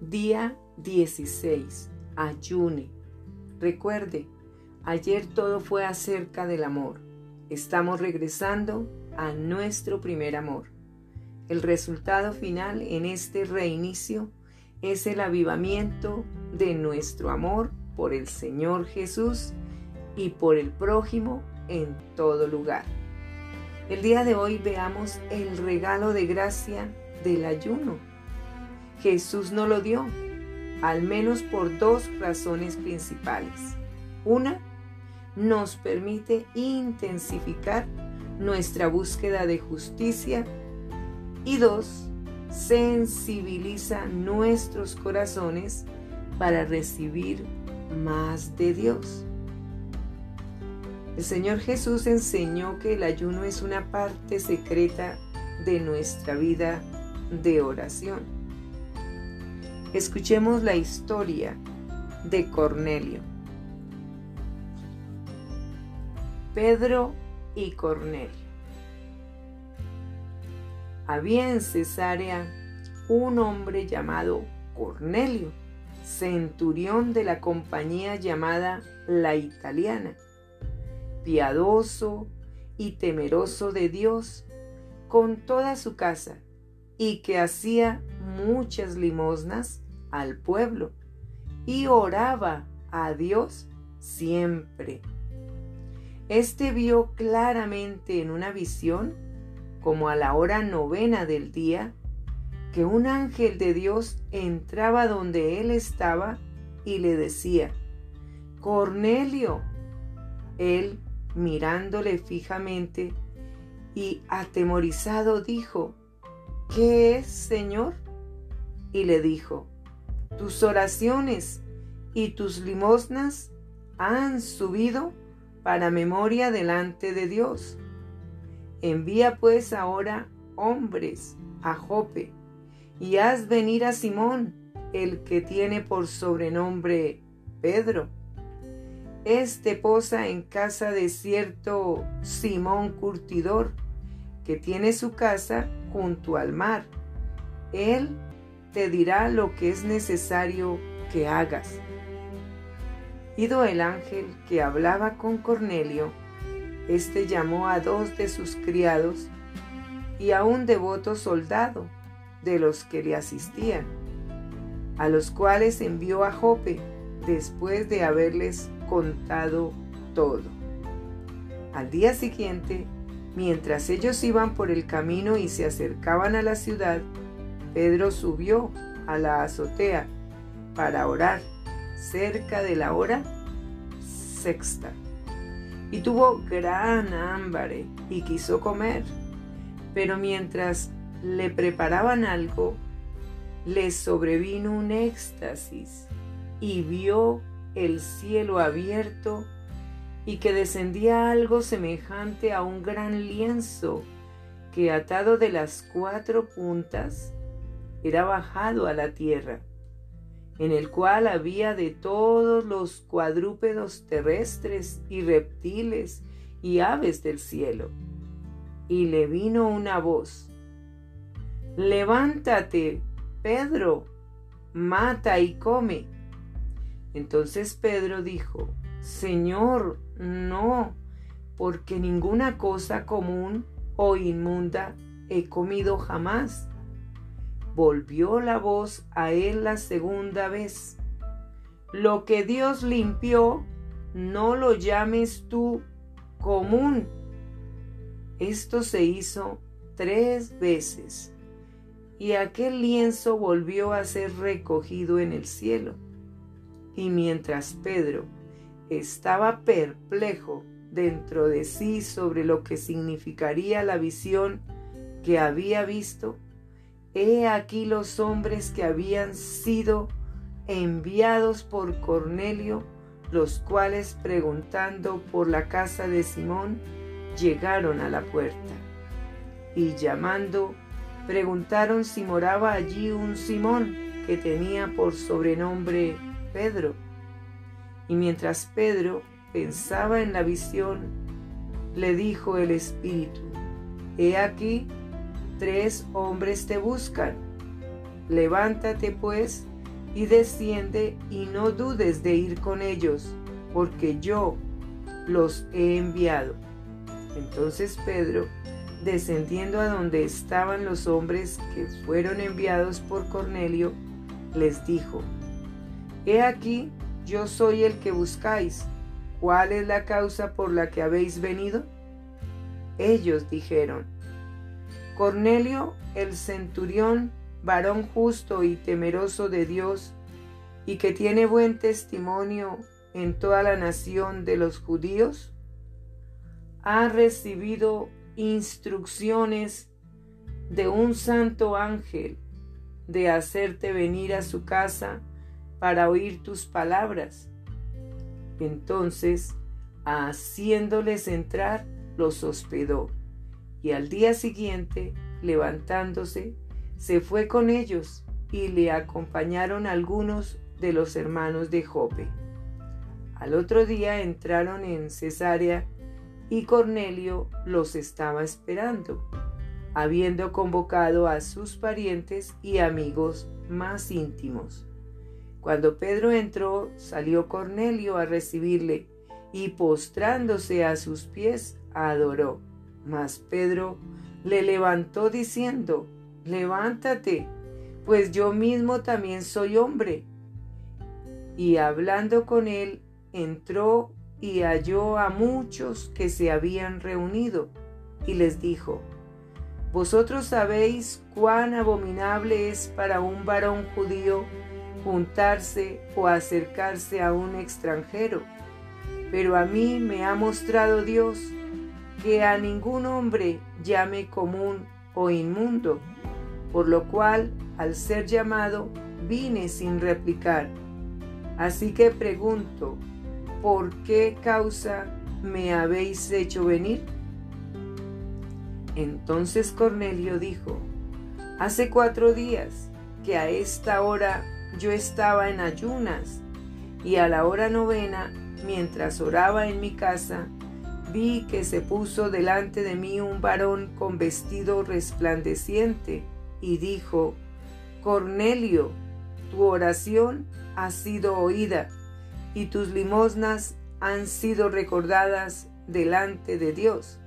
Día 16. Ayune. Recuerde, ayer todo fue acerca del amor. Estamos regresando a nuestro primer amor. El resultado final en este reinicio es el avivamiento de nuestro amor por el Señor Jesús y por el prójimo en todo lugar. El día de hoy veamos el regalo de gracia del ayuno. Jesús no lo dio, al menos por dos razones principales. Una, nos permite intensificar nuestra búsqueda de justicia y dos, sensibiliza nuestros corazones para recibir más de Dios. El Señor Jesús enseñó que el ayuno es una parte secreta de nuestra vida de oración. Escuchemos la historia de Cornelio. Pedro y Cornelio. Había en Cesarea un hombre llamado Cornelio, centurión de la compañía llamada La Italiana piadoso y temeroso de Dios con toda su casa, y que hacía muchas limosnas al pueblo, y oraba a Dios siempre. Este vio claramente en una visión, como a la hora novena del día, que un ángel de Dios entraba donde él estaba y le decía, Cornelio. Él mirándole fijamente y atemorizado dijo, ¿qué es, Señor? Y le dijo, tus oraciones y tus limosnas han subido para memoria delante de Dios. Envía pues ahora hombres a Jope y haz venir a Simón, el que tiene por sobrenombre Pedro este posa en casa de cierto Simón Curtidor, que tiene su casa junto al mar. Él te dirá lo que es necesario que hagas. Ido el ángel que hablaba con Cornelio, éste llamó a dos de sus criados y a un devoto soldado de los que le asistían, a los cuales envió a Jope después de haberles contado todo. Al día siguiente, mientras ellos iban por el camino y se acercaban a la ciudad, Pedro subió a la azotea para orar cerca de la hora sexta. Y tuvo gran hambre y quiso comer. Pero mientras le preparaban algo, le sobrevino un éxtasis y vio el cielo abierto y que descendía algo semejante a un gran lienzo que atado de las cuatro puntas era bajado a la tierra, en el cual había de todos los cuadrúpedos terrestres y reptiles y aves del cielo. Y le vino una voz, Levántate, Pedro, mata y come. Entonces Pedro dijo, Señor, no, porque ninguna cosa común o inmunda he comido jamás. Volvió la voz a él la segunda vez. Lo que Dios limpió, no lo llames tú común. Esto se hizo tres veces, y aquel lienzo volvió a ser recogido en el cielo. Y mientras Pedro estaba perplejo dentro de sí sobre lo que significaría la visión que había visto, he aquí los hombres que habían sido enviados por Cornelio, los cuales preguntando por la casa de Simón, llegaron a la puerta. Y llamando, preguntaron si moraba allí un Simón que tenía por sobrenombre Pedro. Y mientras Pedro pensaba en la visión, le dijo el Espíritu, He aquí, tres hombres te buscan. Levántate pues y desciende y no dudes de ir con ellos, porque yo los he enviado. Entonces Pedro, descendiendo a donde estaban los hombres que fueron enviados por Cornelio, les dijo, He aquí, yo soy el que buscáis. ¿Cuál es la causa por la que habéis venido? Ellos dijeron, Cornelio el centurión, varón justo y temeroso de Dios, y que tiene buen testimonio en toda la nación de los judíos, ha recibido instrucciones de un santo ángel de hacerte venir a su casa para oír tus palabras. Entonces, haciéndoles entrar, los hospedó, y al día siguiente, levantándose, se fue con ellos, y le acompañaron algunos de los hermanos de Jope. Al otro día entraron en Cesarea y Cornelio los estaba esperando, habiendo convocado a sus parientes y amigos más íntimos. Cuando Pedro entró, salió Cornelio a recibirle y postrándose a sus pies, adoró. Mas Pedro le levantó diciendo, levántate, pues yo mismo también soy hombre. Y hablando con él, entró y halló a muchos que se habían reunido, y les dijo, Vosotros sabéis cuán abominable es para un varón judío juntarse o acercarse a un extranjero, pero a mí me ha mostrado Dios que a ningún hombre llame común o inmundo, por lo cual, al ser llamado, vine sin replicar. Así que pregunto, ¿por qué causa me habéis hecho venir? Entonces Cornelio dijo, hace cuatro días que a esta hora yo estaba en ayunas y a la hora novena, mientras oraba en mi casa, que se puso delante de mí un varón con vestido resplandeciente y dijo, Cornelio, tu oración ha sido oída y tus limosnas han sido recordadas delante de Dios.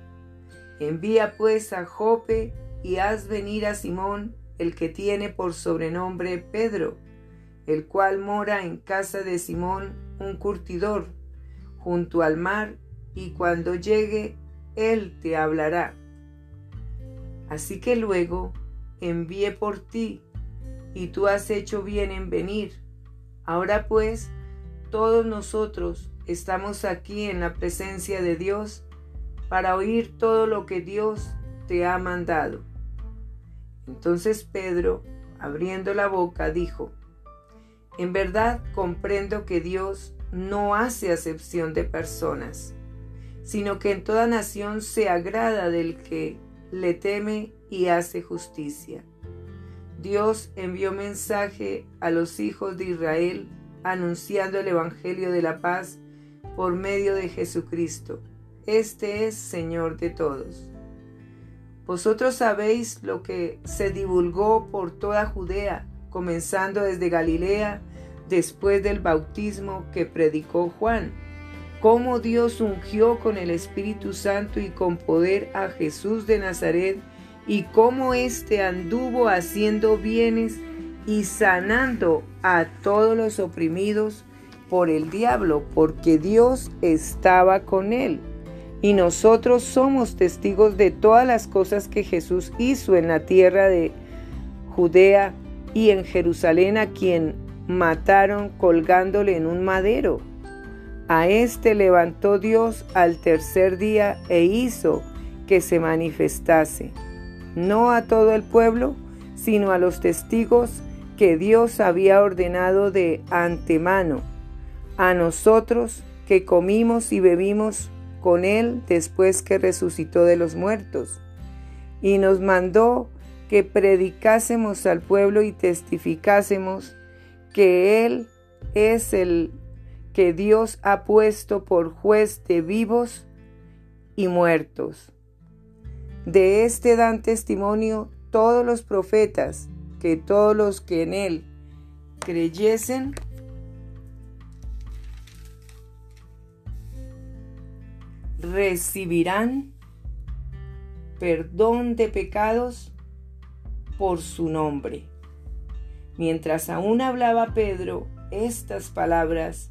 Envía pues a Jope y haz venir a Simón, el que tiene por sobrenombre Pedro, el cual mora en casa de Simón, un curtidor, junto al mar, y cuando llegue, él te hablará. Así que luego envié por ti, y tú has hecho bien en venir. Ahora pues, todos nosotros estamos aquí en la presencia de Dios para oír todo lo que Dios te ha mandado. Entonces Pedro, abriendo la boca, dijo, En verdad comprendo que Dios no hace acepción de personas, sino que en toda nación se agrada del que le teme y hace justicia. Dios envió mensaje a los hijos de Israel anunciando el Evangelio de la paz por medio de Jesucristo. Este es Señor de todos. Vosotros sabéis lo que se divulgó por toda Judea, comenzando desde Galilea, después del bautismo que predicó Juan, cómo Dios ungió con el Espíritu Santo y con poder a Jesús de Nazaret, y cómo éste anduvo haciendo bienes y sanando a todos los oprimidos por el diablo, porque Dios estaba con él. Y nosotros somos testigos de todas las cosas que Jesús hizo en la tierra de Judea y en Jerusalén a quien mataron colgándole en un madero. A éste levantó Dios al tercer día e hizo que se manifestase, no a todo el pueblo, sino a los testigos que Dios había ordenado de antemano, a nosotros que comimos y bebimos con Él después que resucitó de los muertos, y nos mandó que predicásemos al pueblo y testificásemos que Él es el que Dios ha puesto por juez de vivos y muertos. De este dan testimonio todos los profetas, que todos los que en él creyesen, recibirán perdón de pecados por su nombre. Mientras aún hablaba Pedro estas palabras,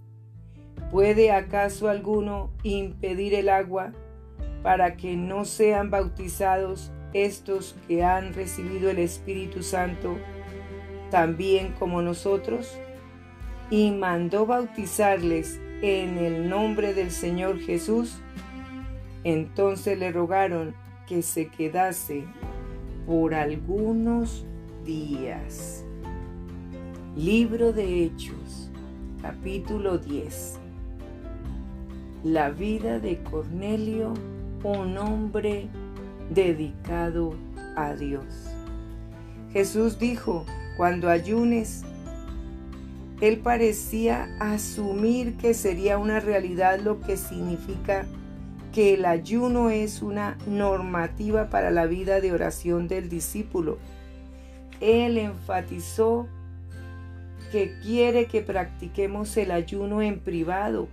¿puede acaso alguno impedir el agua para que no sean bautizados estos que han recibido el Espíritu Santo también como nosotros? Y mandó bautizarles en el nombre del Señor Jesús. Entonces le rogaron que se quedase por algunos días. Libro de Hechos, capítulo 10. La vida de Cornelio, un hombre dedicado a Dios. Jesús dijo, cuando ayunes, él parecía asumir que sería una realidad lo que significa que el ayuno es una normativa para la vida de oración del discípulo. Él enfatizó que quiere que practiquemos el ayuno en privado.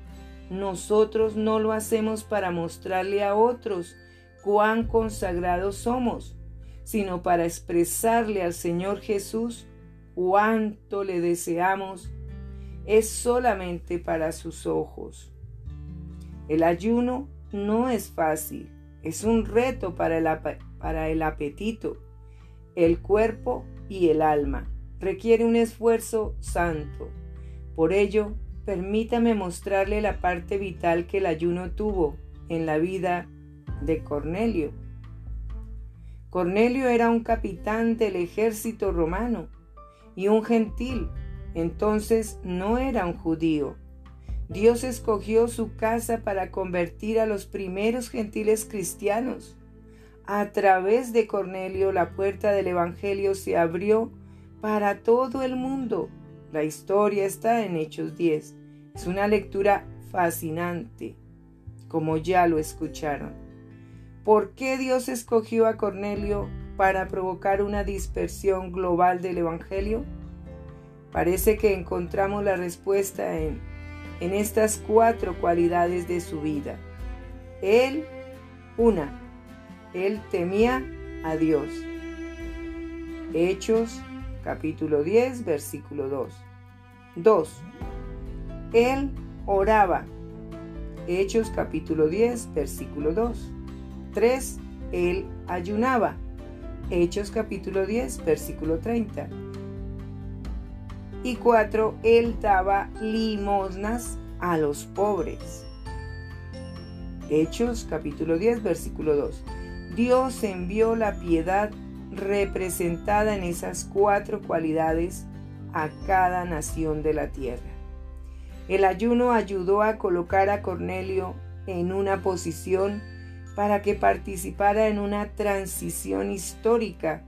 Nosotros no lo hacemos para mostrarle a otros cuán consagrados somos, sino para expresarle al Señor Jesús cuánto le deseamos. Es solamente para sus ojos. El ayuno no es fácil, es un reto para el, para el apetito, el cuerpo y el alma. Requiere un esfuerzo santo. Por ello, permítame mostrarle la parte vital que el ayuno tuvo en la vida de Cornelio. Cornelio era un capitán del ejército romano y un gentil, entonces no era un judío. Dios escogió su casa para convertir a los primeros gentiles cristianos. A través de Cornelio la puerta del Evangelio se abrió para todo el mundo. La historia está en Hechos 10. Es una lectura fascinante, como ya lo escucharon. ¿Por qué Dios escogió a Cornelio para provocar una dispersión global del Evangelio? Parece que encontramos la respuesta en en estas cuatro cualidades de su vida. Él, una, él temía a Dios. Hechos capítulo 10, versículo 2. 2. Él oraba. Hechos capítulo 10, versículo 2. 3. Él ayunaba. Hechos capítulo 10, versículo 30 y cuatro, Él daba limosnas a los pobres. Hechos capítulo 10 versículo 2. Dios envió la piedad representada en esas cuatro cualidades a cada nación de la tierra. El ayuno ayudó a colocar a Cornelio en una posición para que participara en una transición histórica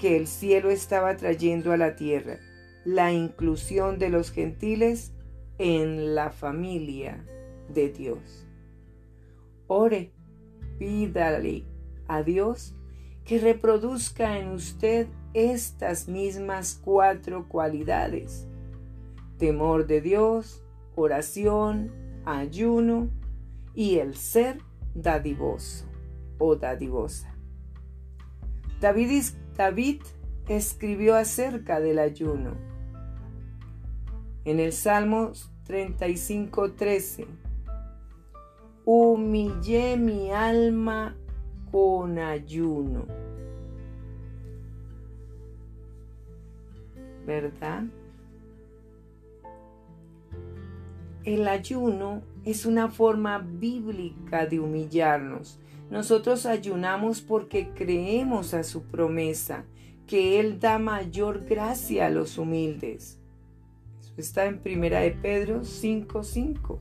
que el cielo estaba trayendo a la tierra la inclusión de los gentiles en la familia de Dios. Ore, pídale a Dios que reproduzca en usted estas mismas cuatro cualidades. Temor de Dios, oración, ayuno y el ser dadivoso o dadivosa. David, David escribió acerca del ayuno en el Salmo 35, 13. Humillé mi alma con ayuno. ¿Verdad? El ayuno es una forma bíblica de humillarnos. Nosotros ayunamos porque creemos a su promesa, que Él da mayor gracia a los humildes está en Primera de Pedro 5:5.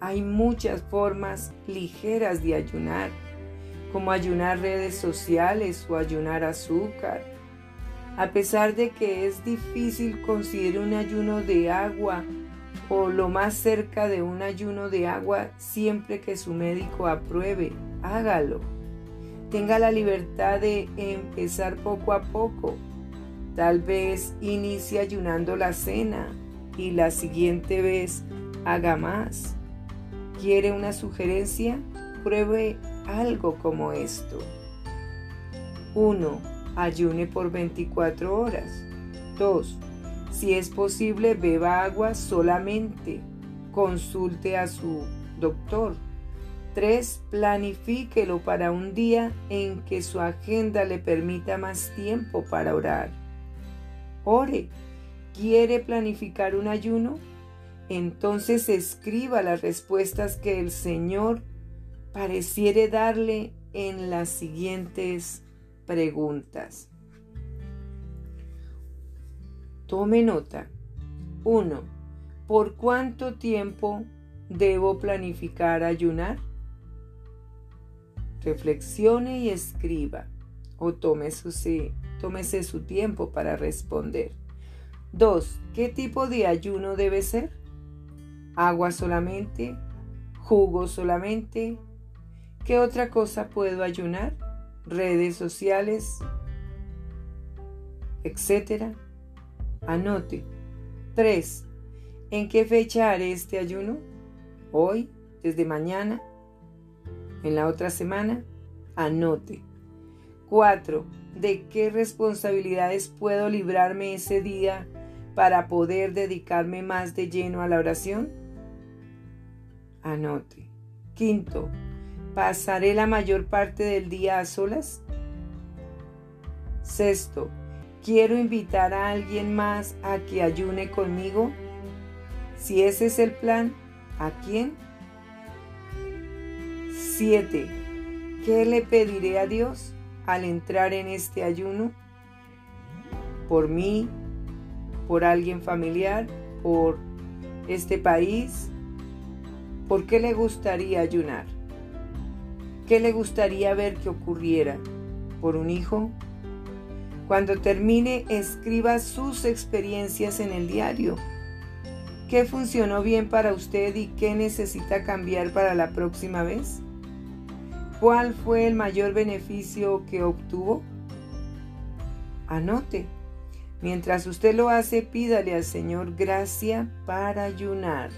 Hay muchas formas ligeras de ayunar, como ayunar redes sociales o ayunar azúcar. A pesar de que es difícil, considere un ayuno de agua o lo más cerca de un ayuno de agua siempre que su médico apruebe. Hágalo. Tenga la libertad de empezar poco a poco. Tal vez inicie ayunando la cena y la siguiente vez haga más. ¿Quiere una sugerencia? Pruebe algo como esto. 1. Ayune por 24 horas. 2. Si es posible, beba agua solamente. Consulte a su doctor. 3. Planifíquelo para un día en que su agenda le permita más tiempo para orar. Ore. ¿Quiere planificar un ayuno? Entonces escriba las respuestas que el Señor pareciere darle en las siguientes preguntas. Tome nota. 1. ¿Por cuánto tiempo debo planificar ayunar? Reflexione y escriba o tómese, tómese su tiempo para responder. 2. ¿Qué tipo de ayuno debe ser? ¿Agua solamente? ¿Jugo solamente? ¿Qué otra cosa puedo ayunar? ¿Redes sociales? Etcétera. Anote. 3. ¿En qué fecha haré este ayuno? Hoy, desde mañana, en la otra semana. Anote. 4. ¿De qué responsabilidades puedo librarme ese día para poder dedicarme más de lleno a la oración? Anote. Quinto, ¿pasaré la mayor parte del día a solas? Sexto, ¿quiero invitar a alguien más a que ayune conmigo? Si ese es el plan, ¿a quién? Siete, ¿qué le pediré a Dios al entrar en este ayuno? ¿Por mí? ¿Por alguien familiar? ¿Por este país? ¿Por qué le gustaría ayunar? ¿Qué le gustaría ver que ocurriera? ¿Por un hijo? Cuando termine, escriba sus experiencias en el diario. ¿Qué funcionó bien para usted y qué necesita cambiar para la próxima vez? ¿Cuál fue el mayor beneficio que obtuvo? Anote. Mientras usted lo hace, pídale al Señor gracia para ayunar.